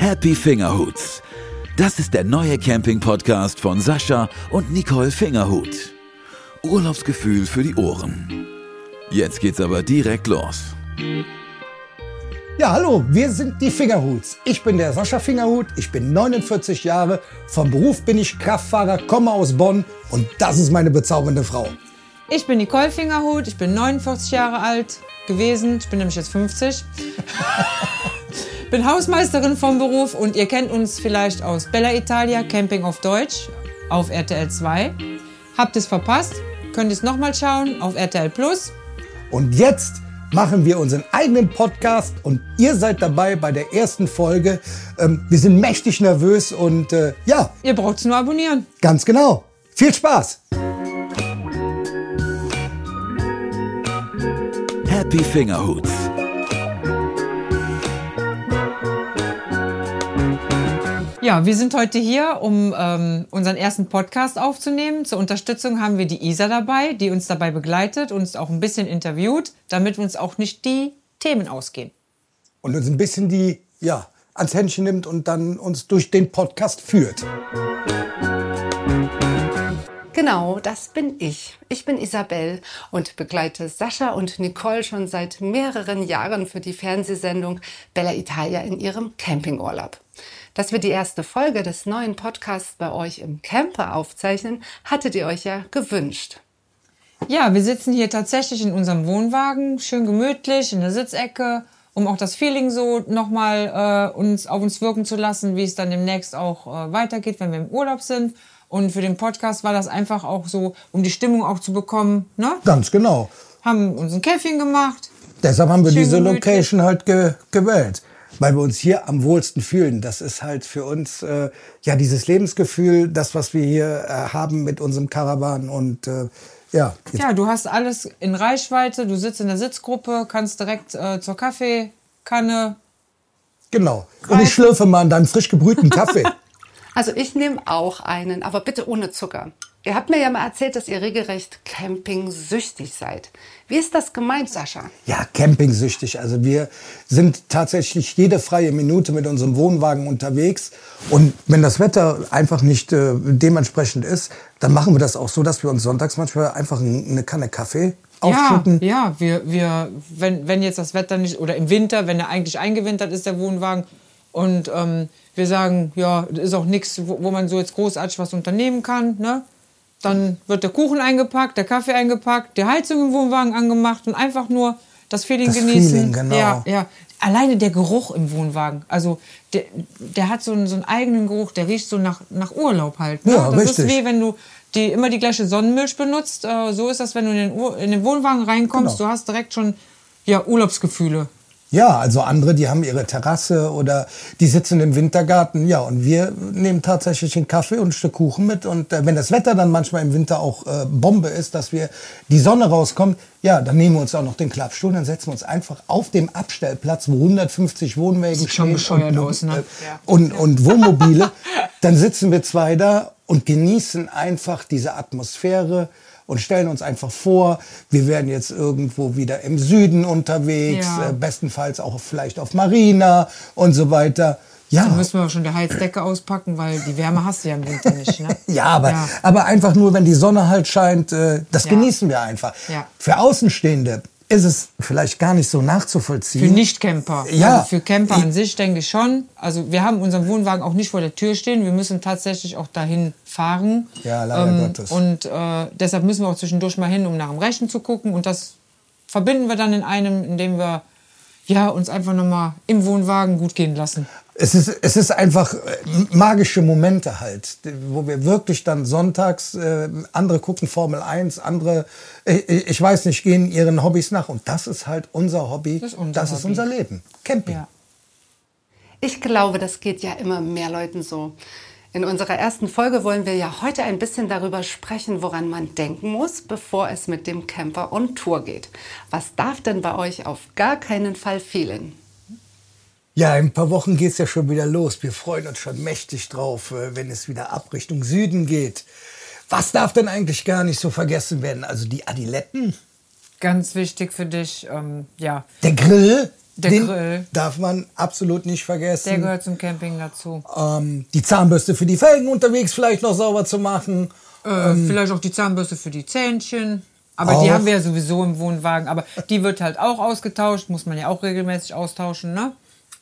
Happy Fingerhuts. Das ist der neue Camping-Podcast von Sascha und Nicole Fingerhut. Urlaubsgefühl für die Ohren. Jetzt geht's aber direkt los. Ja, hallo, wir sind die Fingerhuts. Ich bin der Sascha Fingerhut, ich bin 49 Jahre, vom Beruf bin ich Kraftfahrer, komme aus Bonn und das ist meine bezaubernde Frau. Ich bin Nicole Fingerhut, ich bin 49 Jahre alt gewesen, ich bin nämlich jetzt 50. bin Hausmeisterin vom Beruf und ihr kennt uns vielleicht aus Bella Italia, Camping auf Deutsch, auf RTL 2. Habt es verpasst? Könnt ihr es nochmal schauen auf RTL Plus. Und jetzt machen wir unseren eigenen Podcast und ihr seid dabei bei der ersten Folge. Ähm, wir sind mächtig nervös und äh, ja. Ihr braucht es nur abonnieren. Ganz genau. Viel Spaß! Happy Fingerhuts. Ja, wir sind heute hier, um ähm, unseren ersten Podcast aufzunehmen. Zur Unterstützung haben wir die Isa dabei, die uns dabei begleitet, uns auch ein bisschen interviewt, damit uns auch nicht die Themen ausgehen. Und uns ein bisschen die, ja, ans Händchen nimmt und dann uns durch den Podcast führt. Genau, das bin ich. Ich bin Isabel und begleite Sascha und Nicole schon seit mehreren Jahren für die Fernsehsendung Bella Italia in ihrem Campingurlaub. Dass wir die erste Folge des neuen Podcasts bei euch im Camper aufzeichnen, hattet ihr euch ja gewünscht. Ja, wir sitzen hier tatsächlich in unserem Wohnwagen, schön gemütlich in der Sitzecke, um auch das Feeling so nochmal äh, uns auf uns wirken zu lassen, wie es dann demnächst auch äh, weitergeht, wenn wir im Urlaub sind. Und für den Podcast war das einfach auch so, um die Stimmung auch zu bekommen. Ne? Ganz genau. Haben uns ein Käffchen gemacht. Deshalb haben wir Schön diese gemütlich. Location halt ge gewählt, weil wir uns hier am wohlsten fühlen. Das ist halt für uns äh, ja dieses Lebensgefühl, das was wir hier äh, haben mit unserem Caravan und äh, ja, jetzt, Ja, du hast alles in Reichweite, du sitzt in der Sitzgruppe, kannst direkt äh, zur Kaffeekanne. genau. Und ich schlürfe mal an deinem frisch gebrühten Kaffee. Also ich nehme auch einen, aber bitte ohne Zucker. Ihr habt mir ja mal erzählt, dass ihr regelrecht campingsüchtig seid. Wie ist das gemeint, Sascha? Ja, campingsüchtig. Also wir sind tatsächlich jede freie Minute mit unserem Wohnwagen unterwegs. Und wenn das Wetter einfach nicht äh, dementsprechend ist, dann machen wir das auch so, dass wir uns sonntags manchmal einfach ein- eine Kanne Kaffee aufschütten. Ja, ja, wir, wir, wenn, wenn jetzt das Wetter nicht, oder im Winter, wenn er eigentlich eingewintert ist, der Wohnwagen, und ähm, wir sagen, ja, ist auch nichts, wo, wo man so jetzt großartig was unternehmen kann, ne? Dann wird der Kuchen eingepackt, der Kaffee eingepackt, die Heizung im Wohnwagen angemacht und einfach nur das Feeling Das genießen. Feeling, genau. Ja, ja. Alleine der Geruch im Wohnwagen, also der, der hat so einen, so einen eigenen Geruch, der riecht so nach, nach Urlaub halt. Ne? Ja, das richtig. ist wie wenn du die, immer die gleiche Sonnenmilch benutzt. Äh, so ist das, wenn du in den, Ur in den Wohnwagen reinkommst. Genau. Du hast direkt schon ja, Urlaubsgefühle. Ja, also andere, die haben ihre Terrasse oder die sitzen im Wintergarten. Ja, und wir nehmen tatsächlich einen Kaffee und ein Stück Kuchen mit. Und äh, wenn das Wetter dann manchmal im Winter auch äh, Bombe ist, dass wir die Sonne rauskommt, ja, dann nehmen wir uns auch noch den Klappstuhl, dann setzen wir uns einfach auf dem Abstellplatz, wo 150 Wohnwägen schon stehen bescheuert und, aus, ne? äh, Ja. und, und Wohnmobile. dann sitzen wir zwei da und genießen einfach diese Atmosphäre und stellen uns einfach vor, wir wären jetzt irgendwo wieder im Süden unterwegs, Ja. äh, bestenfalls auch vielleicht auf Marina und so weiter. Ja, Dann müssen wir schon die Heizdecke auspacken, weil die Wärme hast du ja im Winter nicht. Ne? ja, aber, Ja. aber einfach nur, wenn die Sonne halt scheint, äh, das Ja. genießen wir einfach. Für Außenstehende ist es vielleicht gar nicht so nachzuvollziehen. Für Nicht-Camper. Ja. Also für Camper an sich denke ich schon. Also wir haben unseren Wohnwagen auch nicht vor der Tür stehen. Wir müssen tatsächlich auch dahin fahren. Ähm, Ja, leider Gottes. Und äh, deshalb müssen wir auch zwischendurch mal hin, um nach dem Rechten zu gucken. Und das verbinden wir dann in einem, indem wir ja, uns einfach nochmal im Wohnwagen gut gehen lassen. Es ist, es ist einfach äh, magische Momente halt, wo wir wirklich dann sonntags, äh, andere gucken Formel 1, andere, äh, ich weiß nicht, gehen ihren Hobbys nach. Und das ist halt unser Hobby, Das ist unser das ist Hobby. unser Leben. Camping. Ja. Ich glaube, das geht ja immer mehr Leuten so. In unserer ersten Folge wollen wir ja heute ein bisschen darüber sprechen, woran man denken muss, bevor es mit dem Camper on Tour geht. Was darf denn bei euch auf gar keinen Fall fehlen? Ja, in ein paar Wochen geht's ja schon wieder los. Wir freuen uns schon mächtig drauf, äh, wenn es wieder ab Richtung Süden geht. Was darf denn eigentlich gar nicht so vergessen werden? Also die Adiletten, Ganz wichtig für dich, ähm, ja, der Grill, Der Den Grill. darf man absolut nicht vergessen. Der gehört zum Camping dazu. ähm, die Zahnbürste für die Felgen unterwegs vielleicht noch sauber zu machen. Äh, vielleicht auch die Zahnbürste für die Zähnchen. Aber die Ähm. Auch. haben wir ja sowieso im Wohnwagen. Aber die wird halt auch ausgetauscht, muss man ja auch regelmäßig austauschen, ne?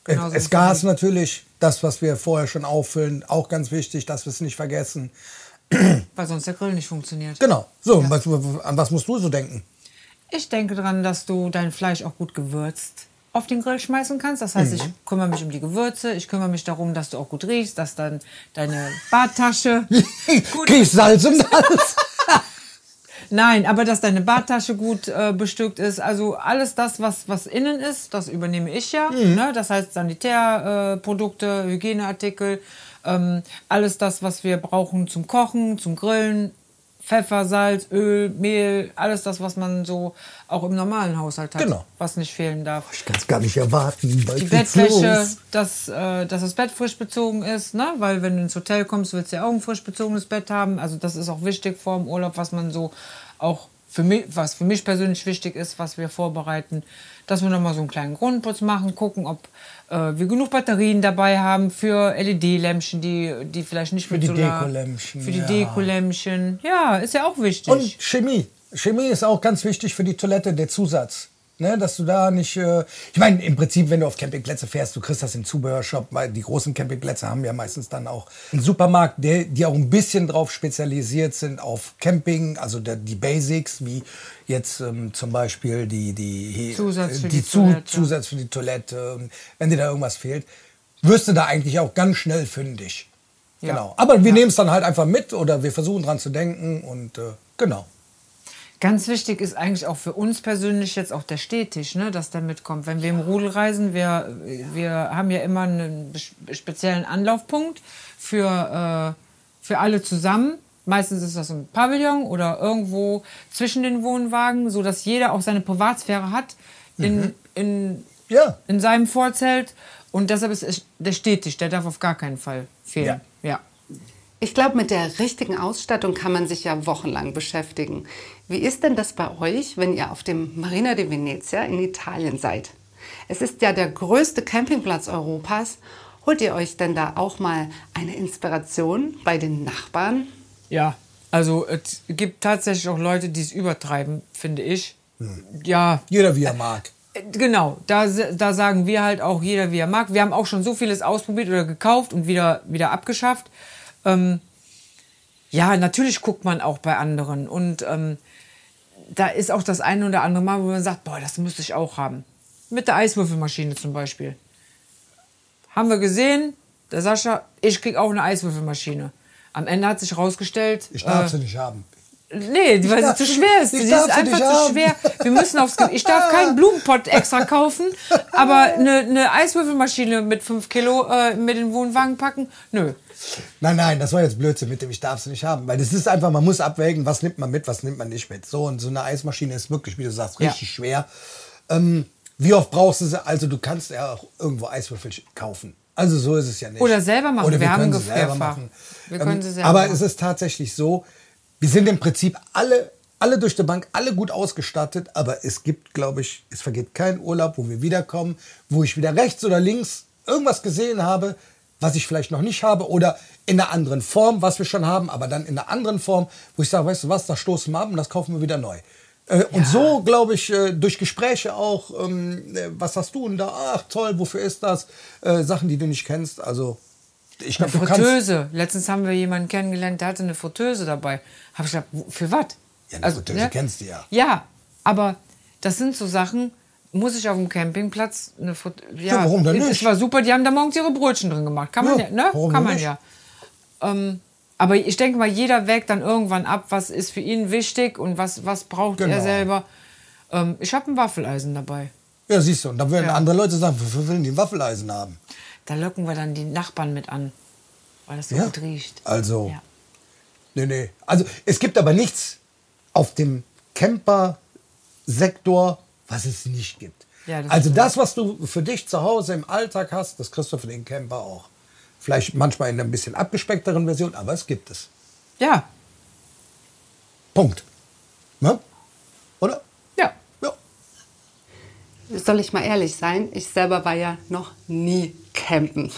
Genauso das wie- Gas natürlich, das, was wir vorher schon auffüllen, auch ganz wichtig, dass wir es nicht vergessen. Weil sonst der Grill nicht funktioniert. Genau. So, was, an was musst du so denken? Ich denke daran, dass du dein Fleisch auch gut gewürzt auf den Grill schmeißen kannst. Das heißt, ich kümmere mich um die Gewürze, ich kümmere mich darum, dass du auch gut riechst, dass dann deine Badtasche gut Kriegst Salz im Hals. Nein, aber dass deine Badtasche gut äh, bestückt ist. Also alles das, was, was innen ist, das übernehme ich ja. Ne? Das heißt Sanitärprodukte, äh, Hygieneartikel, ähm, alles das, was wir brauchen zum Kochen, zum Grillen. Pfeffer, Salz, Öl, Mehl, alles das, was man so auch im normalen Haushalt hat, Genau. was nicht fehlen darf. Ich kann es gar nicht erwarten. Die Bettwäsche, dass, äh, dass das Bett frisch bezogen ist, ne? weil wenn du ins Hotel kommst, willst du ja auch ein frisch bezogenes Bett haben. Also das ist auch wichtig vor dem Urlaub, was man so auch für mich, was für mich persönlich wichtig ist, was wir vorbereiten, dass wir nochmal so einen kleinen Grundputz machen, gucken, ob äh, wir genug Batterien dabei haben für LED-Lämpchen, die, die vielleicht nicht für die Solar, Dekolämpchen, Für die ja. Dekolämpchen. Ja, ist ja auch wichtig. Und Chemie. Chemie ist auch ganz wichtig für die Toilette, der Zusatz. Ne, dass du da nicht. Äh, ich meine, im Prinzip, wenn du auf Campingplätze fährst, du kriegst das im Zubehörshop, weil die großen Campingplätze haben ja meistens dann auch einen Supermarkt, der, die auch ein bisschen drauf spezialisiert sind auf Camping, also der, die Basics, wie jetzt ähm, zum Beispiel die, die, Zusatz für äh, die Zu- Toilette. Zusatz für die Toilette. Und wenn dir da irgendwas fehlt, wirst du da eigentlich auch ganz schnell fündig. Ja. Genau. Aber wir nehmen es dann halt einfach mit oder wir versuchen dran zu denken und äh, genau. Ganz wichtig ist eigentlich auch für uns persönlich jetzt auch der Stehtisch, ne, dass der mitkommt. Wenn wir im Rudel reisen, wir, wir haben ja immer einen speziellen Anlaufpunkt für, äh, für alle zusammen. Meistens ist das im Pavillon oder irgendwo zwischen den Wohnwagen, so dass jeder auch seine Privatsphäre hat in, in, Ja. in seinem Vorzelt. Und deshalb ist der Stehtisch, der darf auf gar keinen Fall fehlen. ja. Ich glaube, mit der richtigen Ausstattung kann man sich ja wochenlang beschäftigen. Wie ist denn das bei euch, wenn ihr auf dem Marina di Venezia in Italien seid? Es ist ja der größte Campingplatz Europas. Holt ihr euch denn da auch mal eine Inspiration bei den Nachbarn? Ja, also es gibt tatsächlich auch Leute, die es übertreiben, finde ich. Ja, Jeder wie er mag. äh, genau. Da, da sagen wir halt auch jeder, wie er mag. Wir haben auch schon so vieles ausprobiert oder gekauft und wieder, wieder abgeschafft. Ähm, ja, natürlich guckt man auch bei anderen. Und ähm, da ist auch das eine oder andere Mal, wo man sagt, boah, das müsste ich auch haben. Mit der Eiswürfelmaschine zum Beispiel. Haben wir gesehen, der Sascha, ich krieg auch eine Eiswürfelmaschine. Am Ende hat sich herausgestellt, Ich darf äh, sie nicht haben. Nee, weil darf sie zu schwer ist. Sie ist einfach zu haben. schwer. Wir müssen aufs Ge Ich darf keinen Blumenpott extra kaufen, aber eine, eine Eiswürfelmaschine mit 5 Kilo äh, mit den Wohnwagen packen? Nö. Nein, nein, das war jetzt Blödsinn mit dem, ich darf sie nicht haben. Weil das ist einfach, man muss abwägen, was nimmt man mit, was nimmt man nicht mit. So, und so eine Eismaschine ist wirklich, wie du sagst, Ja. richtig schwer. Ähm, wie oft brauchst du sie? Also du kannst ja auch irgendwo Eiswürfel kaufen. Also so ist es ja nicht. Oder selber machen. Oder Wir haben können sie selber machen. Wir können Ähm, sie selber Aber machen. es ist tatsächlich so, wir sind im Prinzip alle, alle durch die Bank, alle gut ausgestattet, aber es gibt, glaube ich, es vergeht kein Urlaub, wo wir wiederkommen, wo ich wieder rechts oder links irgendwas gesehen habe, was ich vielleicht noch nicht habe oder in einer anderen Form, was wir schon haben, aber dann in einer anderen Form, wo ich sage, weißt du was, das stoßen wir ab und das kaufen wir wieder neu. Äh, Und so, glaube ich, äh, durch Gespräche auch, ähm, äh, was hast du denn da? Ach toll, wofür ist das? Äh, Sachen, die du nicht kennst. Also, ich glaube, du kannst. Fritteuse. Letztens haben wir jemanden kennengelernt, der hatte eine Fritteuse dabei. Habe ich gedacht, für was? Ja, eine Fritteuse kennst du ja. Ja, aber das sind so Sachen, muss ich auf dem Campingplatz eine Frit ja, Ja, warum denn Es nicht? war super, die haben da morgens ihre Brötchen drin gemacht. Kann man Ja, ja, ne? warum Kann man nicht? ja. Ähm, aber ich denke mal, jeder wägt dann irgendwann ab, was ist für ihn wichtig und was, was braucht er Genau. selber. Ähm, ich habe ein Waffeleisen dabei. Ja, siehst du, und da würden Ja. andere Leute sagen, wofür wollen die ein Waffeleisen haben? Da locken wir dann die Nachbarn mit an, weil das so Ja. gut riecht. Also, Ja. nee, nee. Also, es gibt aber nichts auf dem Camper-Sektor, was es nicht gibt. Ja, das also das, was du für dich zu Hause im Alltag hast, das kriegst du für den Camper auch. Vielleicht manchmal in einer ein bisschen abgespeckteren Version, aber es gibt es. Ja, Punkt. Ne? Oder? ja. Ja. soll ich mal ehrlich sein, ich selber war ja noch nie campen.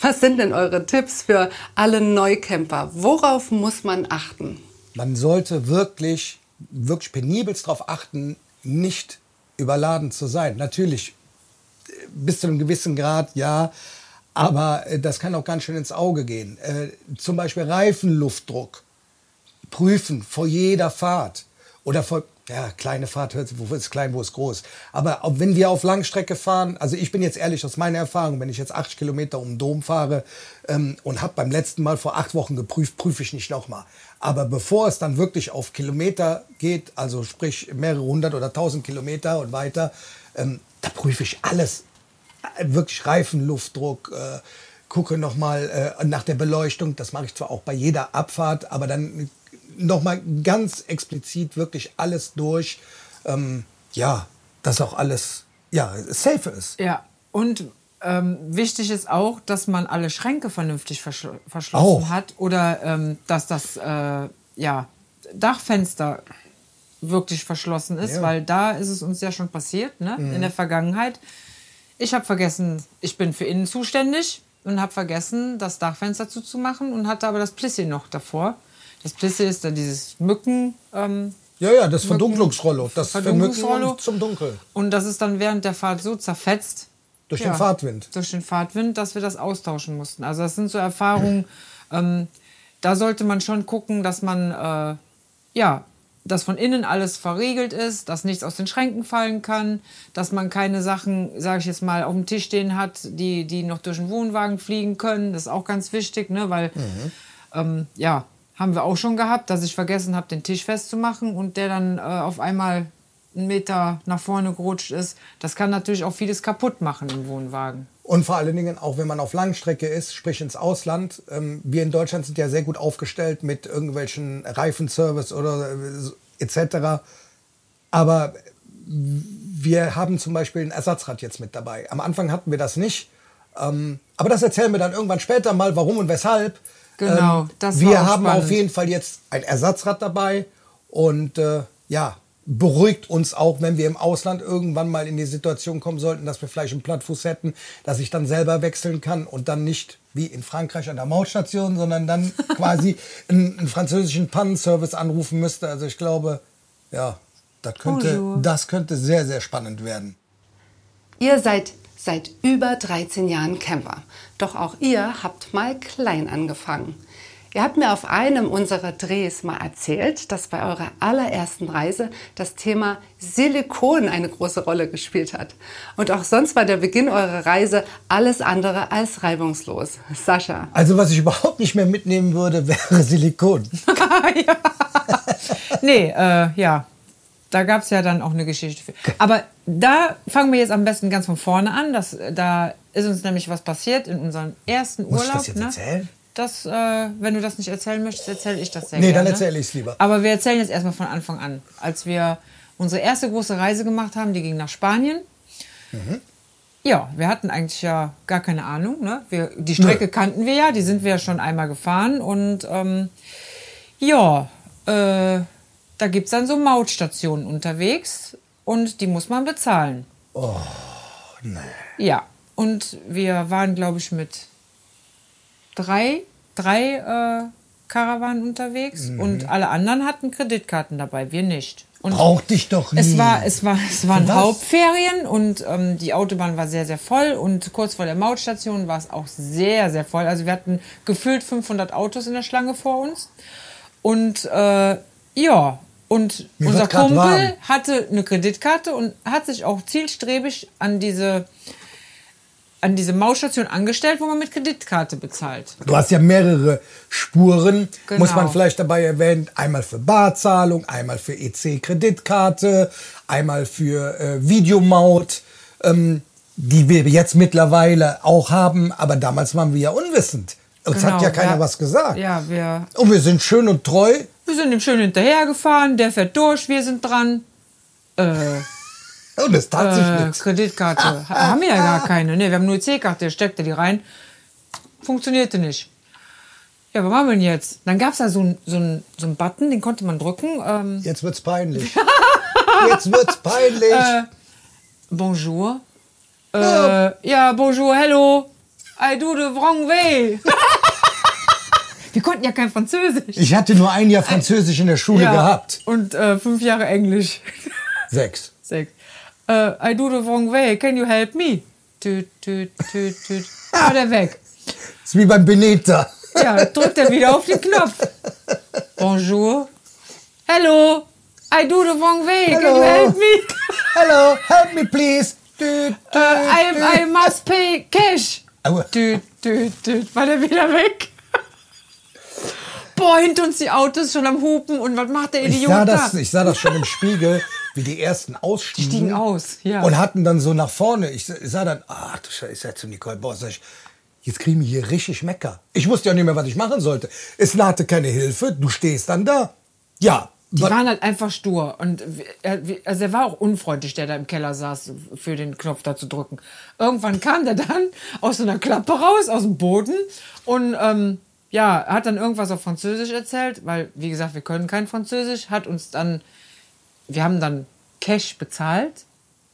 Was sind denn eure Tipps für alle Neucamper? Worauf muss man achten? Man sollte wirklich, wirklich penibelst darauf achten, nicht überladen zu sein. Natürlich, bis zu einem gewissen Grad, ja, aber äh, das kann auch ganz schön ins Auge gehen. Äh, zum Beispiel Reifenluftdruck prüfen vor jeder Fahrt oder vor ja, kleine Fahrt, wo ist klein, wo ist groß. Aber wenn wir auf Langstrecke fahren, also ich bin jetzt ehrlich aus meiner Erfahrung, wenn ich jetzt 80 Kilometer um den Dom fahre ähm, und habe beim letzten Mal vor acht Wochen geprüft, prüfe ich nicht nochmal. Aber bevor es dann wirklich auf Kilometer geht, also sprich mehrere hundert oder tausend Kilometer und weiter, ähm, da prüfe ich alles. Äh, wirklich Reifenluftdruck, äh, gucke nochmal äh, nach der Beleuchtung. Das mache ich zwar auch bei jeder Abfahrt, aber dann nochmal ganz explizit wirklich alles durch. Ähm, ja, dass auch alles ja, safe ist. Ja, und ähm, wichtig ist auch, dass man alle Schränke vernünftig verschl verschlossen Auch. hat oder ähm, dass das äh, ja, Dachfenster wirklich verschlossen ist, Ja. weil da ist es uns ja schon passiert ne? in der Vergangenheit. Ich habe vergessen, ich bin für innen zuständig und habe vergessen, das Dachfenster zuzumachen und hatte aber das Plissi noch davor. Das Plissi ist dann dieses Mücken. Ähm, Ja, ja, das Verdunklungsrollo. Das Verdunklungsrollo. Zum Dunkel. und das ist dann während der Fahrt so zerfetzt. Durch Ja. den Fahrtwind. Durch den Fahrtwind, dass wir das austauschen mussten. Also das sind so Erfahrungen, ähm, da sollte man schon gucken, dass man, äh, ja, dass von innen alles verriegelt ist, dass nichts aus den Schränken fallen kann, dass man keine Sachen, sage ich jetzt mal, auf dem Tisch stehen hat, die, die noch durch den Wohnwagen fliegen können. Das ist auch ganz wichtig, ne? weil, ähm, ja, haben wir auch schon gehabt, dass ich vergessen habe, den Tisch festzumachen und der dann äh, auf einmal einen Meter nach vorne gerutscht ist. Das kann natürlich auch vieles kaputt machen im Wohnwagen. Und vor allen Dingen, auch wenn man auf Langstrecke ist, sprich ins Ausland. Ähm, wir in Deutschland sind ja sehr gut aufgestellt mit irgendwelchen Reifenservice oder äh, etc. Aber wir haben zum Beispiel ein Ersatzrad jetzt mit dabei. Am Anfang hatten wir das nicht. Ähm, aber das erzählen wir dann irgendwann später mal, warum und weshalb. Genau, Ähm, das wir war auch haben spannend. auf jeden Fall jetzt ein Ersatzrad dabei und äh, ja, beruhigt uns auch, wenn wir im Ausland irgendwann mal in die Situation kommen sollten, dass wir vielleicht einen Plattfuß hätten, dass ich dann selber wechseln kann und dann nicht wie in Frankreich an der Mautstation, sondern dann quasi einen, einen französischen Pannenservice anrufen müsste. Also ich glaube, ja, das könnte, Bonjour. das könnte sehr, sehr spannend werden. Ihr seid seit über 13 Jahren Camper. Doch auch ihr habt mal klein angefangen. Ihr habt mir auf einem unserer Drehs mal erzählt, dass bei eurer allerersten Reise das Thema Silikon eine große Rolle gespielt hat. Und auch sonst war der Beginn eurer Reise alles andere als reibungslos. Sascha, Also was ich überhaupt nicht mehr mitnehmen würde, wäre Silikon. Nee, äh, ja. Da gab es ja dann auch eine Geschichte für. Aber da fangen wir jetzt am besten ganz von vorne an. Das, da ist uns nämlich was passiert in unserem ersten Muss ich Urlaub. das jetzt ne? erzählen? Das, äh, wenn du das nicht erzählen möchtest, erzähle ich das sehr Nee, gerne. dann erzähle ich's lieber. Aber wir erzählen jetzt erstmal von Anfang an. Als wir unsere erste große Reise gemacht haben, die ging nach Spanien. Mhm. Ja, wir hatten eigentlich ja gar keine Ahnung. Ne? Wir, die Strecke kannten wir ja, die sind wir ja schon einmal gefahren. Und ähm, ja, äh, da gibt es dann so Mautstationen unterwegs und die muss man bezahlen. Oh, nee. Ja, und wir waren, glaube ich, mit drei, drei äh, Karawanen unterwegs Mhm. und alle anderen hatten Kreditkarten dabei, wir nicht. Und Braucht dich doch nie. es war, es war, es waren was? Hauptferien und ähm, die Autobahn war sehr, sehr voll und kurz vor der Mautstation war es auch sehr, sehr voll. Also wir hatten gefühlt 500 Autos in der Schlange vor uns und äh, ja, und Mir unser Kumpel warm. hatte eine Kreditkarte und hat sich auch zielstrebig an diese an diese Mautstation angestellt, wo man mit Kreditkarte bezahlt. Du hast ja mehrere Spuren, Genau. muss man vielleicht dabei erwähnen. Einmal für Barzahlung, einmal für EC-Kreditkarte, einmal für äh, Videomaut, ähm, die wir jetzt mittlerweile auch haben. Aber damals waren wir ja unwissend. Uns Genau, hat ja keiner ja. was gesagt. Ja, wir, Und wir sind schön und treu. Wir sind ihm schön hinterhergefahren, der fährt durch, wir sind dran. Äh, Und es tat sich äh, nichts. Kreditkarte. Ha- haben wir ja gar keine. Ne, wir haben nur C-Karte, steckte die rein. Funktionierte nicht. Ja, was machen wir denn jetzt? Dann gab es da so einen so so einen Button, den konnte man drücken. Ähm, Jetzt wird's peinlich. Jetzt wird's peinlich. Äh, bonjour. Äh, Ja. ja, bonjour, hello. I do the wrong way. Wir konnten ja kein Französisch. Ich hatte nur ein Jahr Französisch in der Schule ja. gehabt. Und äh, fünf Jahre Englisch. Sechs. Sechs. Äh, I do the wrong way. Can you help me? Tüt, tüt, tüt, tüt. War der weg. ist wie beim Beneta. Ja, drückt er wieder auf den Knopf. Bonjour. Hello. I do the wrong way. Can Hello. you help me? Hello, help me please. Düt, düt, Äh, I. I must pay cash. Aua. Düt, düt, düt. War der wieder weg? Boah, hinter uns die Autos schon am Hupen. Und was macht der Ich Idiot sah, da? das, ich sah das schon im Spiegel, wie die ersten ausstiegen. Die stiegen aus, ja. Und hatten dann so nach vorne. Ich, ich sah dann, ach du Scheiße, ich sag zu Nicole, boah, sag ich, jetzt kriegen wir hier richtig Mecker. Ich wusste ja nicht mehr, was ich machen sollte. Es nahte keine Hilfe, du stehst dann da. Ja. Die wa- waren halt einfach stur. Und er, also er war auch unfreundlich, der da im Keller saß, für den Knopf da zu drücken. Irgendwann kam der dann aus so einer Klappe raus, aus dem Boden. Und ähm, ja, er hat dann irgendwas auf Französisch erzählt, weil, wie gesagt, wir können kein Französisch. Hat uns dann, wir haben dann Cash bezahlt.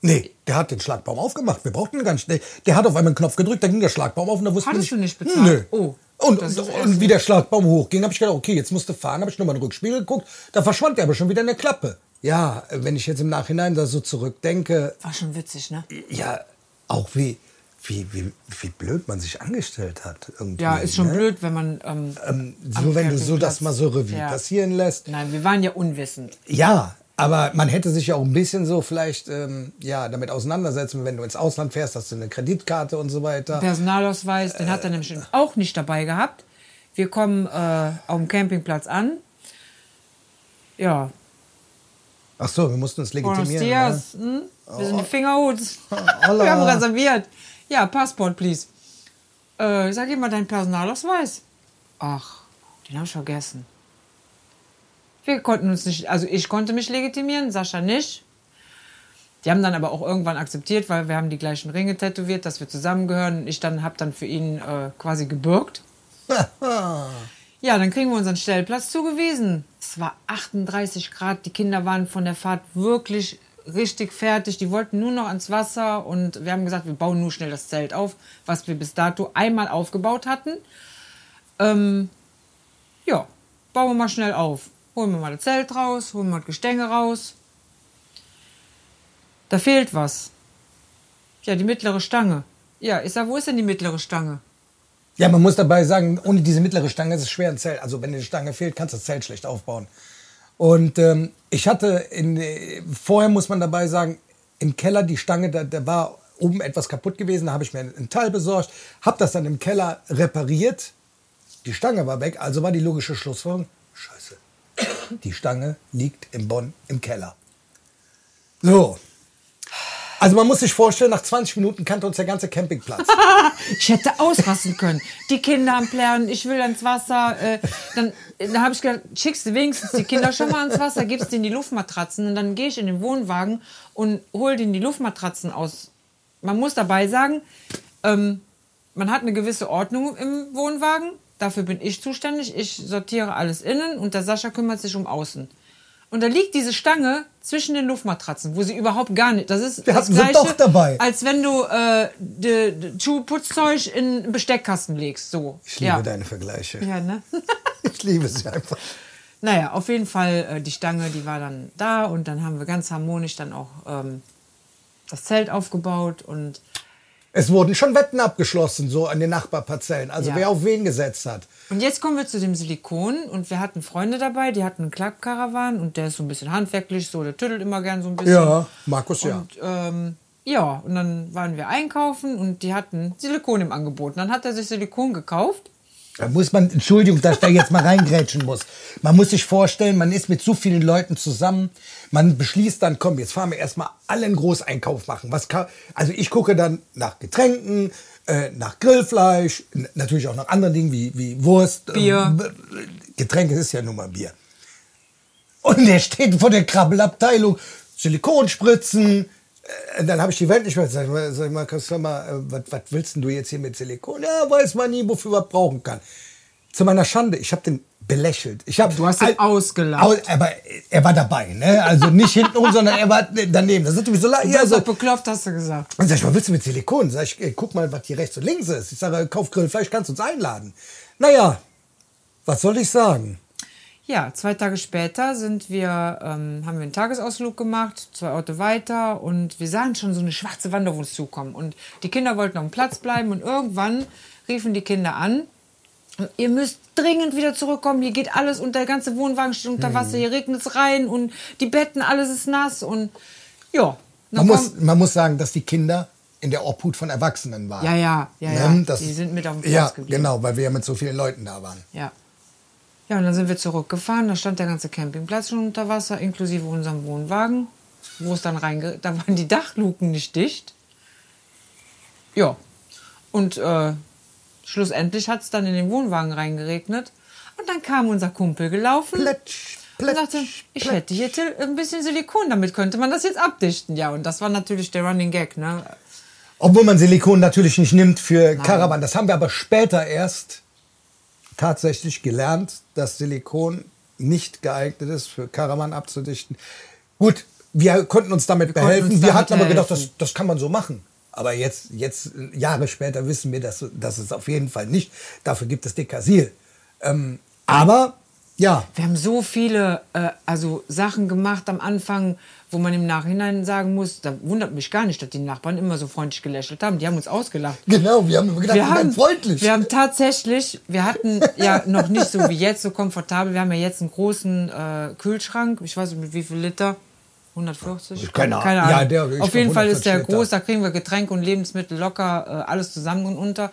Nee, der hat den Schlagbaum aufgemacht. Wir brauchten ihn gar nicht. Nee, Der hat auf einmal einen Knopf gedrückt, da ging der Schlagbaum auf und da wussten Hattest du nicht bezahlt? Nö. Oh, Und, und, und wie der Schlagbaum hochging, habe ich gedacht, okay, jetzt musst du fahren. Habe ich nochmal in den Rückspiegel geguckt. Da verschwand er aber schon wieder in der Klappe. Ja, wenn ich jetzt im Nachhinein da so zurückdenke, War schon witzig, ne? ja, auch wie, wie, wie, wie blöd man sich angestellt hat. Irgendwie, Ja, ist schon ne? blöd, wenn man. Ähm, Ähm, so, wenn du so das mal so Revue Ja. passieren lässt. Nein, wir waren ja unwissend. Ja, aber man hätte sich ja auch ein bisschen so vielleicht ähm, ja, damit auseinandersetzen, wenn du ins Ausland fährst, hast du eine Kreditkarte und so weiter. Personalausweis, den hat er nämlich auch nicht dabei gehabt. Wir kommen äh, auf dem Campingplatz an. Ja, Ach so, wir mussten uns Buenos legitimieren. dias. Hm? Wir sind die Fingerhuts. Hola. Wir haben reserviert. Ja, Passport, please. Äh, sag ihm mal deinen Personalausweis. Ach, den habe ich vergessen. Wir konnten uns nicht, also ich konnte mich legitimieren, Sascha nicht. Die haben dann aber auch irgendwann akzeptiert, weil wir haben die gleichen Ringe tätowiert, dass wir zusammengehören. Und ich dann habe dann für ihn äh, quasi gebürgt. Ja, dann kriegen wir unseren Stellplatz zugewiesen. Es war 38 Grad, die Kinder waren von der Fahrt wirklich richtig fertig. Die wollten nur noch ans Wasser und wir haben gesagt, wir bauen nur schnell das Zelt auf, was wir bis dato einmal aufgebaut hatten. Ähm, ja, bauen wir mal schnell auf. Holen wir mal das Zelt raus, holen wir das Gestänge raus. Da fehlt was. Ja, die mittlere Stange. Ja, ich sag, wo ist denn die mittlere Stange? Ja, man muss dabei sagen, ohne diese mittlere Stange ist es schwer ein Zelt. Also wenn die Stange fehlt, kannst du das Zelt schlecht aufbauen. Und ähm, ich hatte in, vorher muss man dabei sagen, im Keller die Stange, da, da war oben etwas kaputt gewesen, da habe ich mir ein Teil besorgt, habe das dann im Keller repariert. Die Stange war weg, also war die logische Schlussfolgerung, scheiße, die Stange liegt in Bonn im Keller. So. Also man muss sich vorstellen, nach 20 Minuten kannte uns der ganze Campingplatz. Ich hätte ausrasten können. Die Kinder am Plären, ich will ans Wasser. Äh, dann dann habe ich gedacht, schickst du wenigstens die Kinder schon mal ans Wasser, gibst denen die Luftmatratzen und dann gehe ich in den Wohnwagen und hol denen die Luftmatratzen aus. Man muss dabei sagen, ähm, man hat eine gewisse Ordnung im Wohnwagen. Dafür bin ich zuständig. Ich sortiere alles innen und der Sascha kümmert sich um außen. Und da liegt diese Stange zwischen den Luftmatratzen, wo sie überhaupt gar nicht. Das ist Wir das Gleiche, doch dabei. als wenn du äh, de, de Schuhputzzeug in einen Besteckkasten legst. So. Ich liebe ja. deine Vergleiche. Ja, ne? Ich liebe sie einfach. Naja, auf jeden Fall, äh, die Stange, die war dann da und dann haben wir ganz harmonisch dann auch ähm, das Zelt aufgebaut und Es wurden schon Wetten abgeschlossen, so an den Nachbarparzellen. Also Ja. wer auf wen gesetzt hat. Und jetzt kommen wir zu dem Silikon und wir hatten Freunde dabei, die hatten einen Klappkarawan und der ist so ein bisschen handwerklich, so der tüttelt immer gern so ein bisschen. Markus, ja. Und ähm, ja, und dann waren wir einkaufen und die hatten Silikon im Angebot. Und dann hat er sich Silikon gekauft. Da muss man, Entschuldigung, dass ich da jetzt mal reingrätschen muss. Man muss sich vorstellen, man ist mit so vielen Leuten zusammen. Man beschließt dann, komm, jetzt fahren wir erstmal alle einen Großeinkauf machen. Was kann, also ich gucke dann nach Getränken, äh, nach Grillfleisch, natürlich auch nach anderen Dingen wie, wie Wurst. Bier. Ähm, Getränke ist ja nun mal Bier. Und der steht vor der Krabbelabteilung, Silikonspritzen. Äh, Dann habe ich die Welt nicht mehr. Sag ich mal, sag ich mal, kannst du mal, äh, was, was willst du jetzt hier mit Silikon? Ja, weiß man nie, wofür man brauchen kann. Zu meiner Schande, ich habe den belächelt. Ich hab, Du hast ihn Al- ausgelacht. Au- Aber er war dabei, ne? Also nicht hinten sondern er war daneben. Das ist natürlich so Du ja, so. bekloppt, hast du gesagt. Und sag ich, was willst du mit Silikon? Sag ich, ey, guck mal, was hier rechts und links ist. Ich sage, kauf Grillfleisch, kannst du uns einladen. Naja, was soll ich sagen? Ja, zwei Tage später sind wir, ähm, haben wir einen Tagesausflug gemacht, zwei Orte weiter und wir sahen schon so eine schwarze Wand auf uns zukommen. Und die Kinder wollten auf dem Platz bleiben und irgendwann riefen die Kinder an, ihr müsst dringend wieder zurückkommen, hier geht alles und der ganze Wohnwagen steht unter Wasser, hier regnet es rein und die Betten, alles ist nass und ja. Man muss, man muss sagen, dass die Kinder in der Obhut von Erwachsenen waren. ja, ja, ja, ja. Ne? Das, die sind mit auf dem Platz Ja, geblieben. genau, weil wir ja mit so vielen Leuten da waren. Ja. Ja, und dann sind wir zurückgefahren. Da stand der ganze Campingplatz schon unter Wasser, inklusive unserem Wohnwagen. Wo es dann reinge... Da waren die Dachluken nicht dicht. Ja. Und äh, schlussendlich hat es dann in den Wohnwagen reingeregnet. Und dann kam unser Kumpel gelaufen. Plätsch, und plätsch, sagte, ich plätsch. hätte hier ein bisschen Silikon, damit könnte man das jetzt abdichten. Ja, und das war natürlich der Running Gag, ne? Obwohl man Silikon natürlich nicht nimmt für Karawan. Das haben wir aber später erst tatsächlich gelernt, dass Silikon nicht geeignet ist, für Karawan abzudichten. Gut, wir konnten uns damit konnten behelfen. uns wir damit hatten aber gedacht, das, das kann man so machen. Aber jetzt, jetzt Jahre später wissen wir, dass, dass es auf jeden Fall nicht. Dafür gibt es Dekasil. Ähm, aber ja, Wir haben so viele äh, also Sachen gemacht am Anfang, wo man im Nachhinein sagen muss, da wundert mich gar nicht, dass die Nachbarn immer so freundlich gelächelt haben. Die haben uns ausgelacht. genau, wir haben immer gedacht, wir, werden freundlich. wir haben tatsächlich, wir hatten ja noch nicht so wie jetzt so komfortabel. Wir haben ja jetzt einen großen äh, Kühlschrank. Ich weiß nicht mit wie viel Liter. 140? Keine Ahnung. Keine Ahnung. Ja, der- Auf jeden Fall ist der 140 Liter. groß. Da kriegen wir Getränke und Lebensmittel locker äh, alles zusammen und unter.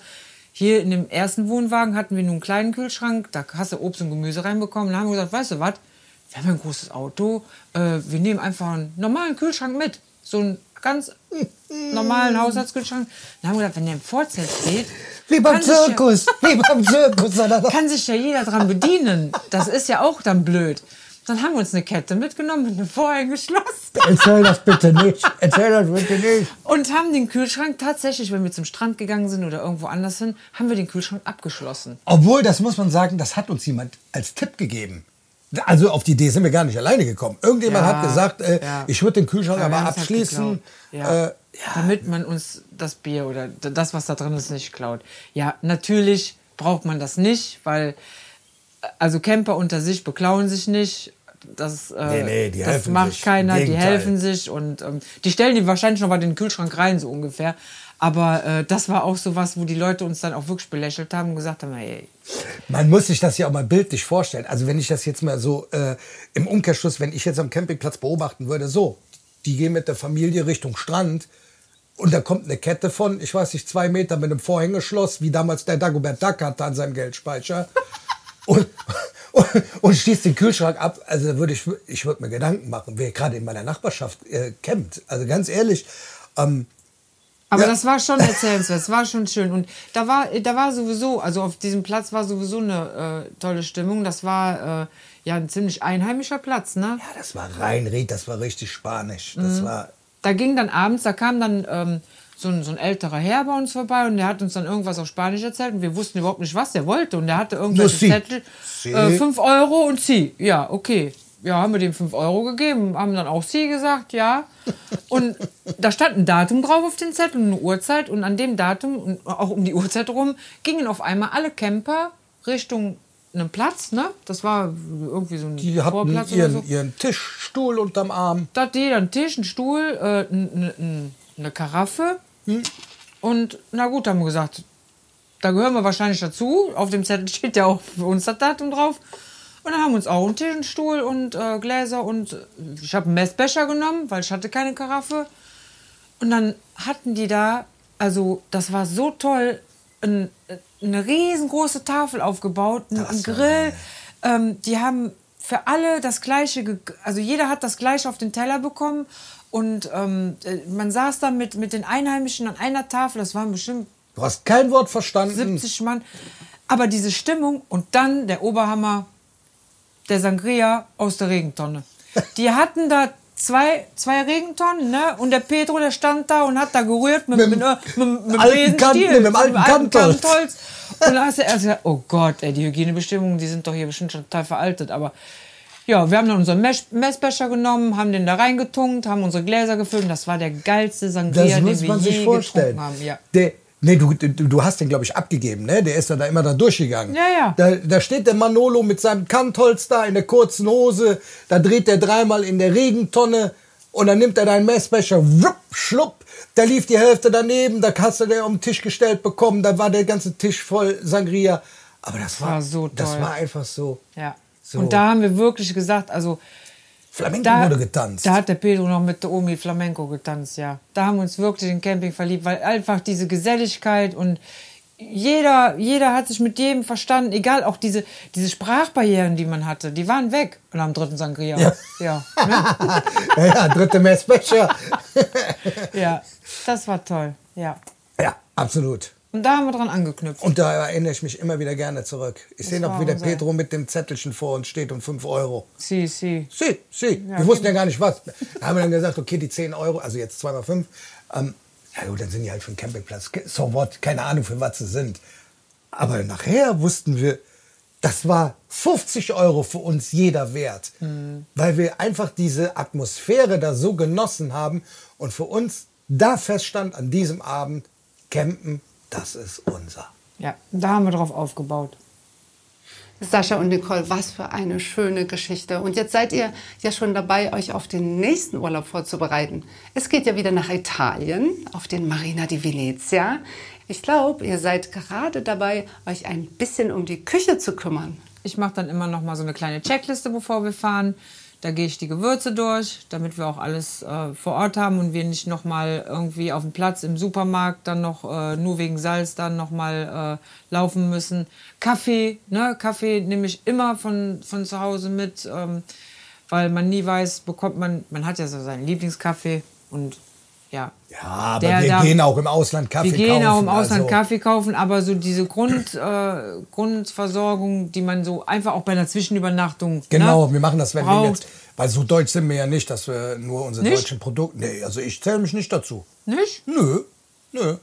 Hier in dem ersten Wohnwagen hatten wir nur einen kleinen Kühlschrank. Da hast du Obst und Gemüse reinbekommen. Da haben wir gesagt, weißt du was? Wir haben ein großes Auto. Äh, wir nehmen einfach einen normalen Kühlschrank mit. So einen ganz normalen Haushaltskühlschrank. Dann haben wir gesagt, wenn der im Vorzelt steht, wie beim sich ja- Zirkus, wie beim Zirkus. oder kann sich ja jeder dran bedienen. Das ist ja auch dann blöd. Dann haben wir uns eine Kette mitgenommen mit einem Vorhang geschlossen Erzähl das bitte nicht. Erzähl das bitte nicht. und haben den Kühlschrank tatsächlich, wenn wir zum Strand gegangen sind oder irgendwo anders hin, haben wir den Kühlschrank abgeschlossen. Obwohl, das muss man sagen, das hat uns jemand als Tipp gegeben. Also auf die Idee sind wir gar nicht alleine gekommen. Irgendjemand Ja, hat gesagt, äh, ja. ich würde den Kühlschrank Aber halt abschließen. Ja. äh, Damit man uns das Bier oder das, was da drin ist, nicht klaut. Ja, natürlich braucht man das nicht, weil äh, also Camper unter sich beklauen sich nicht. Das, äh, Nee, nee, das macht sich. Keiner, die helfen sich und ähm, die stellen die wahrscheinlich noch mal den Kühlschrank rein, so ungefähr. Aber äh, das war auch so was, wo die Leute uns dann auch wirklich belächelt haben und gesagt haben, hey, Man muss sich das ja auch mal bildlich vorstellen. Also wenn ich das jetzt mal so äh, im Umkehrschluss, wenn ich jetzt am Campingplatz beobachten würde, so, die gehen mit der Familie Richtung Strand und da kommt eine Kette von, ich weiß nicht, zwei Meter mit einem Vorhängeschloss, wie damals der Dagobert Duck hatte an seinem Geldspeicher und, und, und schließt den Kühlschrank ab. Also würde ich, ich würde mir Gedanken machen, wer gerade in meiner Nachbarschaft äh, campt. Also ganz ehrlich, ähm, Aber Ja. das war schon erzählenswert, es war schon schön. Und da war, da war sowieso, also auf diesem Platz war sowieso eine äh, tolle Stimmung. Das war äh, ja ein ziemlich einheimischer Platz, ne? ja, das war Rheinried, das war richtig spanisch. Das war Da ging dann abends, da kam dann ähm, so, ein, so ein älterer Herr bei uns vorbei und der hat uns dann irgendwas auf Spanisch erzählt und wir wussten überhaupt nicht, was der wollte. Und der hatte irgendwelche sie. Zettel, Sie. äh, 5 Euro und sie. Ja, okay. Ja, haben wir dem 5 Euro gegeben, haben dann auch sie gesagt, ja. Und da stand ein Datum drauf auf den Zettel und eine Uhrzeit. Und an dem Datum und auch um die Uhrzeit rum gingen auf einmal alle Camper Richtung einem Platz, ne? Das war irgendwie so ein Die hatten Vorplatz ihren, oder so. ihren Tisch, Stuhl unterm Arm. Da hat jeder einen Tisch, einen Stuhl, äh, eine Karaffe. Und na gut, haben wir gesagt, da gehören wir wahrscheinlich dazu. Auf dem Zettel steht ja auch für uns das Datum drauf. Und dann haben wir uns auch einen Tisch, einen Stuhl und äh, Gläser und äh, ich habe einen Messbecher genommen, weil ich hatte keine Karaffe. Und dann hatten die da, also das war so toll, ein, eine riesengroße Tafel aufgebaut, ein, ein Grill. Ähm, die haben für alle das gleiche, also jeder hat das gleiche auf den Teller bekommen. Und ähm, äh, man saß dann mit, mit den Einheimischen an einer Tafel, das waren bestimmt Du hast kein Wort verstanden. 70 Mann. Aber diese Stimmung und dann der Oberhammer, der Sangria aus der Regentonne. Die hatten da zwei, zwei Regentonnen, ne? Und der Pedro, der stand da und hat da gerührt mit, Mit mit, dem mit, mit, alten Besenstiel, Kant- mit dem alten Kantholz. Kantholz. Und da hast du erst gesagt, oh Gott, ey, die Hygienebestimmungen, die sind doch hier bestimmt schon total veraltet. Aber ja, wir haben dann unseren Mess Messbecher genommen, haben den da reingetunkt, haben unsere Gläser gefüllt. Und das war der geilste Sangria, Das den muss wir man je sich vorstellen. getrunken haben. Ja. Der, nee, du, du, du hast den, glaube ich, abgegeben, ne? Der ist ja da immer da durchgegangen. Ja, ja. Da, da steht der Manolo mit seinem Kantholz da in der kurzen Hose, da dreht er dreimal in der Regentonne und dann nimmt er deinen Messbecher, wupp, schlupp, da lief die Hälfte daneben, da hast du den um den Tisch gestellt bekommen, da war der ganze Tisch voll Sangria. Aber das war, war so das toll. war einfach so. Ja. So. Und da haben wir wirklich gesagt, also Flamenco da, wurde getanzt. da hat der Pedro noch mit der Omi Flamenco getanzt, ja. Da haben wir uns wirklich in Camping verliebt, weil einfach diese Geselligkeit und jeder, jeder hat sich mit jedem verstanden, egal auch diese, diese Sprachbarrieren, die man hatte, die waren weg. Und am dritten Sangria. Ja. Ja, ne? ja, ja, dritte Messbecher. ja, das war toll, ja. ja, absolut. Und da haben wir dran angeknüpft. Und da erinnere ich mich immer wieder gerne zurück. Ich sehe noch, wie der unser- Pedro mit dem Zettelchen vor uns steht und 5 Euro. Sie, sie. Sie, sie. Wir wussten ja gar nicht was. Da haben wir dann gesagt, okay, die 10 Euro, also jetzt 2 mal 5. Ähm, ja gut, dann sind die halt für den Campingplatz. So what, keine Ahnung, für was sie sind. Aber nachher wussten wir, das war 50 Euro für uns jeder wert. Weil wir einfach diese Atmosphäre da so genossen haben und für uns da feststand an diesem Abend, campen, das ist unser. Ja, da haben wir drauf aufgebaut. Sascha und Nicole, was für eine schöne Geschichte. Und jetzt seid ihr ja schon dabei, euch auf den nächsten Urlaub vorzubereiten. Es geht ja wieder nach Italien, auf den Marina di Venezia. Ich glaube, ihr seid gerade dabei, euch ein bisschen um die Küche zu kümmern. Ich mache dann immer noch mal so eine kleine Checkliste, bevor wir fahren. Da gehe ich die Gewürze durch, damit wir auch alles äh, vor Ort haben und wir nicht noch mal irgendwie auf dem Platz im Supermarkt dann noch äh, nur wegen Salz dann noch mal äh, laufen müssen. Kaffee, ne? Kaffee nehme ich immer von, von zu Hause mit, ähm, weil man nie weiß, bekommt man, man hat ja so seinen Lieblingskaffee und ja. Ja, aber Der wir da- gehen auch im Ausland Kaffee Wir gehen kaufen. auch im Ausland also, Kaffee kaufen, aber so diese Grund, äh, Grundversorgung, die man so einfach auch bei einer Zwischenübernachtung Genau, ne, wir machen das, wenn wir braucht. jetzt, weil so deutsch sind wir ja nicht, dass wir nur unsere Nicht? deutschen Produkte, nee, also ich zähle mich nicht dazu. Nicht? Nö, nö,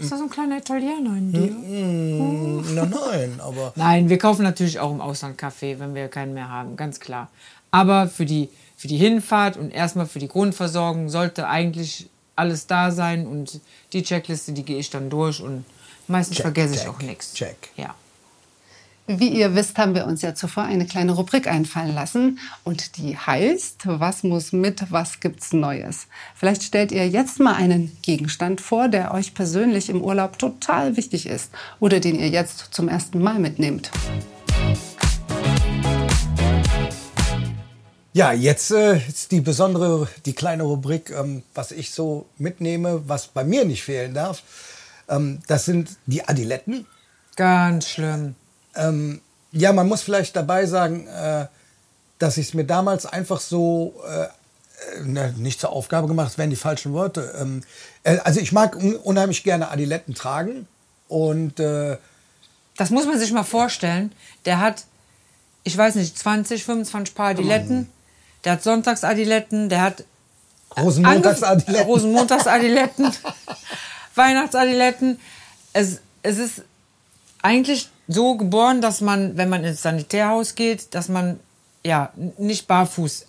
Ist da so ein kleiner Italiener in dir? Mm, na nein, aber Nein, wir kaufen natürlich auch im Ausland Kaffee, wenn wir keinen mehr haben, ganz klar. Aber für die, für die Hinfahrt und erstmal für die Grundversorgung sollte eigentlich alles da sein und die Checkliste, die gehe ich dann durch und meistens Check, vergesse ich check, auch nichts. check. Ja. Wie ihr wisst, haben wir uns ja zuvor eine kleine Rubrik einfallen lassen und die heißt, was muss mit, was gibt's Neues? Vielleicht stellt ihr jetzt mal einen Gegenstand vor, der euch persönlich im Urlaub total wichtig ist oder den ihr jetzt zum ersten Mal mitnehmt. Ja, jetzt äh, ist die besondere, die kleine Rubrik, ähm, was ich so mitnehme, was bei mir nicht fehlen darf. Ähm, das sind die Adiletten. Ganz schlimm. Ähm, ja, man muss vielleicht dabei sagen, äh, dass ich es mir damals einfach so äh, äh, ne, nicht zur Aufgabe gemacht, das wären die falschen Worte. Ähm, äh, also ich mag un unheimlich gerne Adiletten tragen und äh, Das muss man sich mal vorstellen. Der hat, ich weiß nicht, 20, 25 Paar Adiletten. Der hat Sonntagsadiletten, der hat Rosenmontagsadiletten. Angef- Rosenmontagsadiletten, Weihnachtsadiletten. Es, es ist eigentlich so geboren, dass man, wenn man ins Sanitärhaus geht, dass man ja nicht barfuß äh,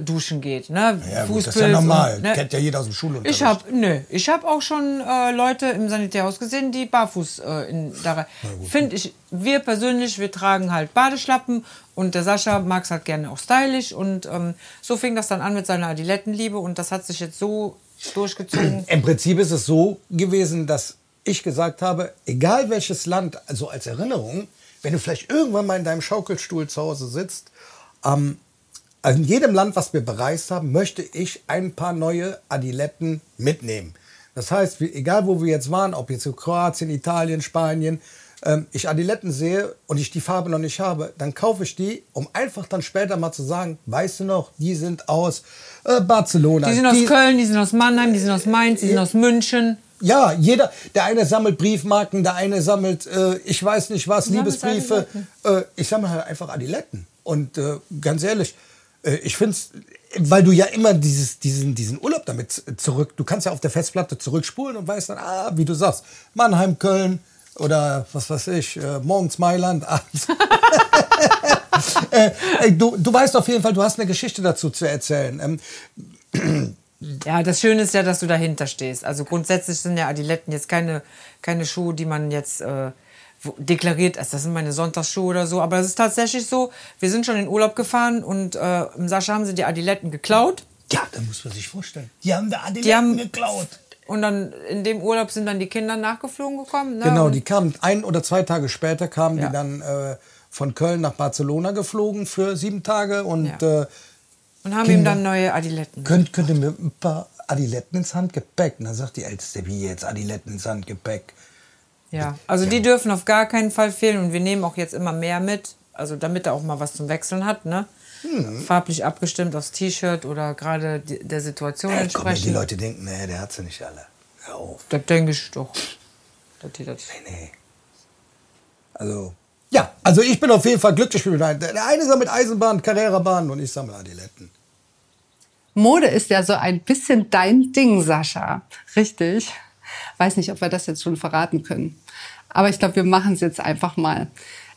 duschen geht. Ne? Ja, gut, das ist Fußpilz ja normal. und, ne? Kennt ja jeder aus dem Schulunterricht. Ich habe ich habe auch schon äh, Leute im Sanitärhaus gesehen, die barfuß äh, in da Finde ich, wir persönlich, wir tragen halt Badeschlappen und der Sascha mag es halt gerne auch stylisch und ähm, so fing das dann an mit seiner Adilettenliebe und das hat sich jetzt so durchgezogen. Im Prinzip ist es so gewesen, dass ich gesagt habe, egal welches Land, also als Erinnerung, wenn du vielleicht irgendwann mal in deinem Schaukelstuhl zu Hause sitzt, ähm, also in jedem Land, was wir bereist haben, möchte ich ein paar neue Adiletten mitnehmen. Das heißt, egal wo wir jetzt waren, ob jetzt in Kroatien, Italien, Spanien, ähm, ich Adiletten sehe und ich die Farbe noch nicht habe, dann kaufe ich die, um einfach dann später mal zu sagen, weißt du noch, die sind aus äh, Barcelona. Die sind aus Köln, die sind aus Mannheim, die sind aus Mainz, die sind aus München. Ja, jeder, der eine sammelt Briefmarken, der eine sammelt, äh, ich weiß nicht was, Liebesbriefe. Äh, ich sammle halt einfach Adiletten. Und äh, ganz ehrlich, ich finde es, weil du ja immer dieses, diesen, diesen Urlaub damit zurück, du kannst ja auf der Festplatte zurückspulen und weißt dann, ah, wie du sagst, Mannheim, Köln, Oder was weiß ich, äh, morgens Mailand, abends. äh, du, du weißt auf jeden Fall, du hast eine Geschichte dazu zu erzählen. Ähm, Ja, das Schöne ist ja, dass du dahinter stehst. Also grundsätzlich sind ja Adiletten jetzt keine, keine Schuhe, die man jetzt äh, deklariert als das sind meine Sonntagsschuhe oder so. Aber es ist tatsächlich so, wir sind schon in Urlaub gefahren und äh, im Sascha haben sie die Adiletten geklaut. ja, da muss man sich vorstellen. Die haben wir Die haben Adiletten geklaut. Und dann in dem Urlaub sind dann die Kinder nachgeflogen gekommen. Ne? Genau, die kamen ein oder zwei Tage später kamen Ja. die dann äh, von Köln nach Barcelona geflogen für sieben Tage und Ja. äh, und haben Kinder. ihm dann neue Adiletten. könnt, könnt ihr mir ein paar Adiletten ins Handgepäck? Und dann sagt die Älteste, wie jetzt Adiletten ins Handgepäck? Ja, also die dürfen auf gar keinen Fall fehlen und wir nehmen auch jetzt immer mehr mit, also damit er auch mal was zum Wechseln hat, ne? Hm. Farblich abgestimmt aufs T-Shirt oder gerade der Situation Äh, komm, die entsprechend. Leute denken, nee, der hat sie nicht alle. Hör auf. Das denke ich doch. die das- Nee. Also, ja, also ich bin auf jeden Fall glücklich mit. Der eine sammelt Eisenbahn, Carrera-Bahn und ich sammle Adiletten. Mode ist ja so ein bisschen dein Ding, Sascha. Richtig. Weiß nicht, ob wir das jetzt schon verraten können. Aber ich glaube, wir machen es jetzt einfach mal.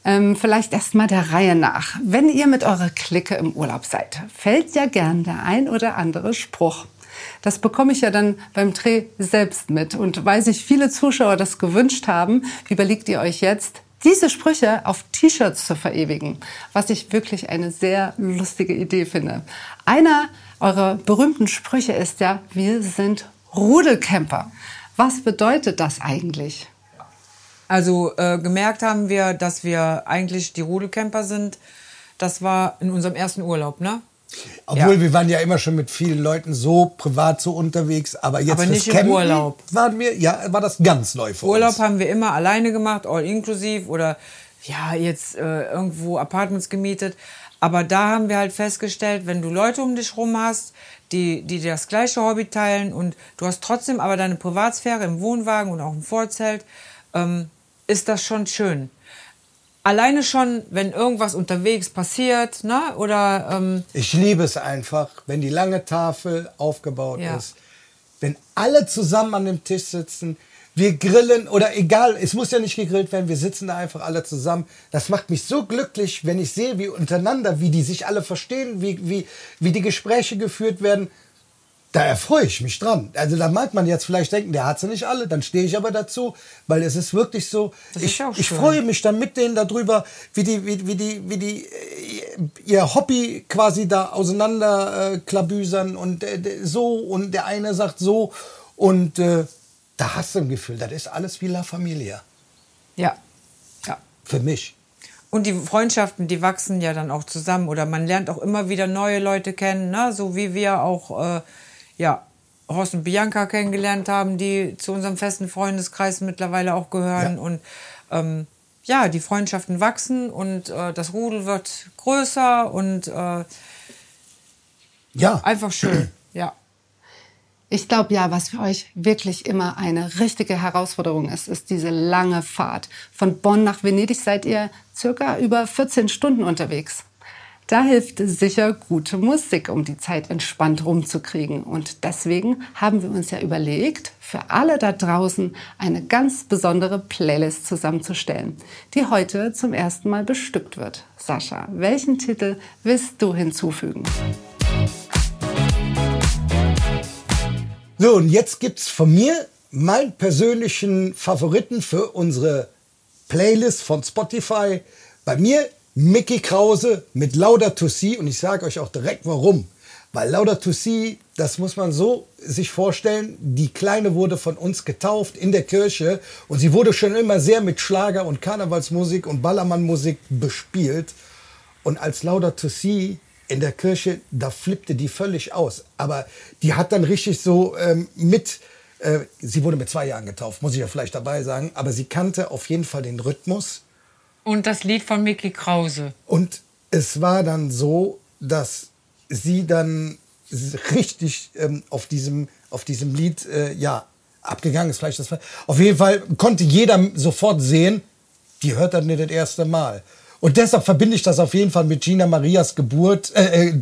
Ähm, vielleicht erst mal der Reihe nach. Wenn ihr mit eurer Clique im Urlaub seid, fällt ja gern der ein oder andere Spruch. Das bekomme ich ja dann beim Dreh selbst mit. Und weil sich viele Zuschauer das gewünscht haben, überlegt ihr euch jetzt, diese Sprüche auf T-Shirts zu verewigen, was ich wirklich eine sehr lustige Idee finde. Einer eurer berühmten Sprüche ist ja, wir sind Rudelcamper. Was bedeutet das eigentlich? Also äh, gemerkt haben wir, dass wir eigentlich die Rudelcamper sind. Das war in unserem ersten Urlaub, ne? Obwohl Ja. wir waren ja immer schon mit vielen Leuten so privat so unterwegs, aber jetzt Aber fürs nicht im Campen Urlaub. waren wir, ja, war das ganz neu für Urlaub uns. haben wir immer alleine gemacht, all inklusiv oder ja, jetzt äh, irgendwo Apartments gemietet. Aber da haben wir halt festgestellt, wenn du Leute um dich rum hast, die, die dir das gleiche Hobby teilen und du hast trotzdem aber deine Privatsphäre im Wohnwagen und auch im Vorzelt, ähm, ist das schon schön. Alleine schon, wenn irgendwas unterwegs passiert, ne? Oder ähm, Ich liebe es einfach, wenn die lange Tafel aufgebaut Ja. ist, wenn alle zusammen an dem Tisch sitzen, wir grillen oder egal, es muss ja nicht gegrillt werden, wir sitzen da einfach alle zusammen. Das macht mich so glücklich, wenn ich sehe, wie untereinander, wie die sich alle verstehen, wie, wie, wie die Gespräche geführt werden. Da erfreue ich mich dran. Also da mag man jetzt vielleicht denken, der hat sie nicht alle, dann stehe ich aber dazu, weil es ist wirklich so. Das ist ich, ich freue mich dann mit denen darüber, wie die, wie, wie die, wie die äh, ihr Hobby quasi da auseinander äh, klabüsern und äh, so und der eine sagt so und äh, da hast du ein Gefühl, das ist alles wie La Familia ja. Ja. für mich. Und die Freundschaften, die wachsen ja dann auch zusammen oder man lernt auch immer wieder neue Leute kennen, ne? so wie wir auch äh, ja, Horst und Bianca kennengelernt haben, die zu unserem festen Freundeskreis mittlerweile auch gehören. Ja. Und ähm, ja, die Freundschaften wachsen und äh, das Rudel wird größer und äh, Ja, einfach schön. Ich glaube ja, was für euch wirklich immer eine richtige Herausforderung ist, ist diese lange Fahrt. Von Bonn nach Venedig seid ihr circa über 14 Stunden unterwegs. Da hilft sicher gute Musik, um die Zeit entspannt rumzukriegen. Und deswegen haben wir uns ja überlegt, für alle da draußen eine ganz besondere Playlist zusammenzustellen, die heute zum ersten Mal bestückt wird. Sascha, welchen Titel willst du hinzufügen? So, und jetzt gibt's von mir meinen persönlichen Favoriten für unsere Playlist von Spotify. Bei mir Mickey Krause mit Lauda to See und ich sage euch auch direkt warum. Weil Lauda to See, das muss man so sich vorstellen, die Kleine wurde von uns getauft in der Kirche und sie wurde schon immer sehr mit Schlager und Karnevalsmusik und Ballermannmusik bespielt. Und als Lauda to See in der Kirche, da flippte die völlig aus. Aber die hat dann richtig so ähm, mit, äh, sie wurde mit zwei Jahren getauft, muss ich ja vielleicht dabei sagen, aber sie kannte auf jeden Fall den Rhythmus. Und das Lied von Mickey Krause. Und es war dann so, dass sie dann richtig ähm, auf, diesem, auf diesem Lied äh, ja, abgegangen ist. Vielleicht das, auf jeden Fall konnte jeder sofort sehen, die hört das nicht das erste Mal. Und deshalb verbinde ich das auf jeden Fall mit Gina Marias Geburt, äh, äh,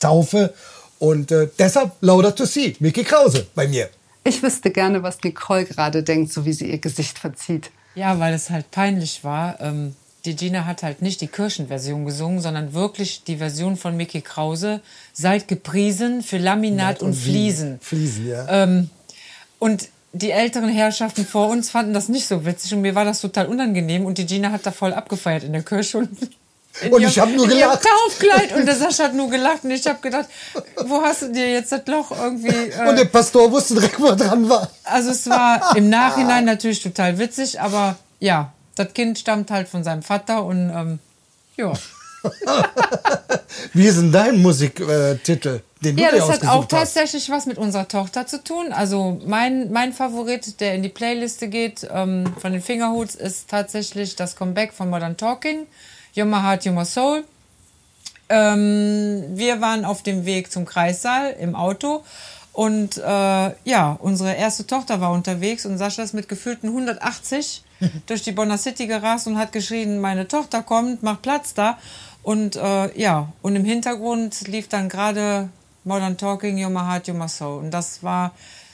Taufe. Und äh, deshalb Lauda to See, Mickey Krause bei mir. Ich wüsste gerne, was Nicole gerade denkt, so wie sie ihr Gesicht verzieht. Ja, weil es halt peinlich war. Ähm, die Gina hat halt nicht die Kirchenversion gesungen, sondern wirklich die Version von Mickey Krause. Seid gepriesen für Laminat und, und Fliesen. Fliesen, ja. Ähm, und die älteren Herrschaften vor uns fanden das nicht so witzig und mir war das total unangenehm und die Gina hat da voll abgefeiert in der Kirche und und ich habe nur gelacht. Taufkleid und der Sascha hat nur gelacht und ich habe gedacht, wo hast du dir jetzt das Loch irgendwie? Äh und der Pastor wusste direkt, wo er dran war. Also es war im Nachhinein natürlich total witzig, aber ja, das Kind stammt halt von seinem Vater und ähm, ja. Wie ist denn dein Musiktitel? Den ja, das hat auch tatsächlich was mit unserer Tochter zu tun. Also mein, mein Favorit, der in die Playliste geht, ähm, von den Fingerhoots, ist tatsächlich das Comeback von Modern Talking, You're My Heart, You're My Soul. Ähm, wir waren auf dem Weg zum Kreissaal im Auto und äh, ja, unsere erste Tochter war unterwegs und Sascha ist mit gefühlten 180 durch die Bonner City gerast und hat geschrien, meine Tochter kommt, mach Platz da. Und äh, ja, und im Hintergrund lief dann gerade Modern Talking, You're My Heart, You're My Soul. Und das war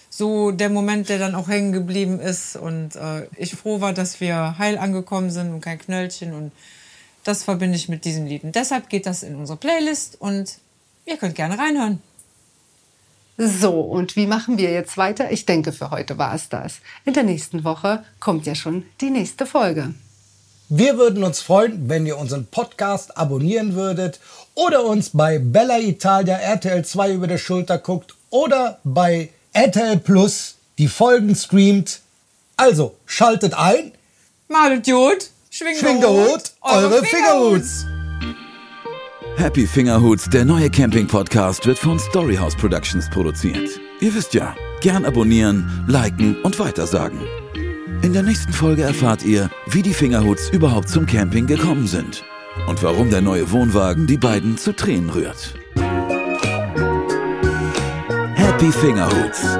so der Moment, der dann auch hängen geblieben ist. Und äh, ich froh war, dass wir heil angekommen sind und kein Knöllchen. Und das verbinde ich mit diesem Lied. Und deshalb geht das in unsere Playlist und ihr könnt gerne reinhören. So, und wie machen wir jetzt weiter? Ich denke, für heute war es das. In der nächsten Woche kommt ja schon die nächste Folge. Wir würden uns freuen, wenn ihr unseren Podcast abonnieren würdet oder uns bei Bella Italia RTL 2 über der Schulter guckt oder bei RTL Plus die Folgen streamt. Also schaltet ein. Malet Jod, schwingt Hut, eure Fingerhuts. Happy Fingerhuts, der neue Camping-Podcast wird von Storyhouse Productions produziert. Ihr wisst ja, gern abonnieren, liken und weitersagen. In der nächsten Folge erfahrt ihr, wie die Fingerhuts überhaupt zum Camping gekommen sind und warum der neue Wohnwagen die beiden zu Tränen rührt. Happy Fingerhuts.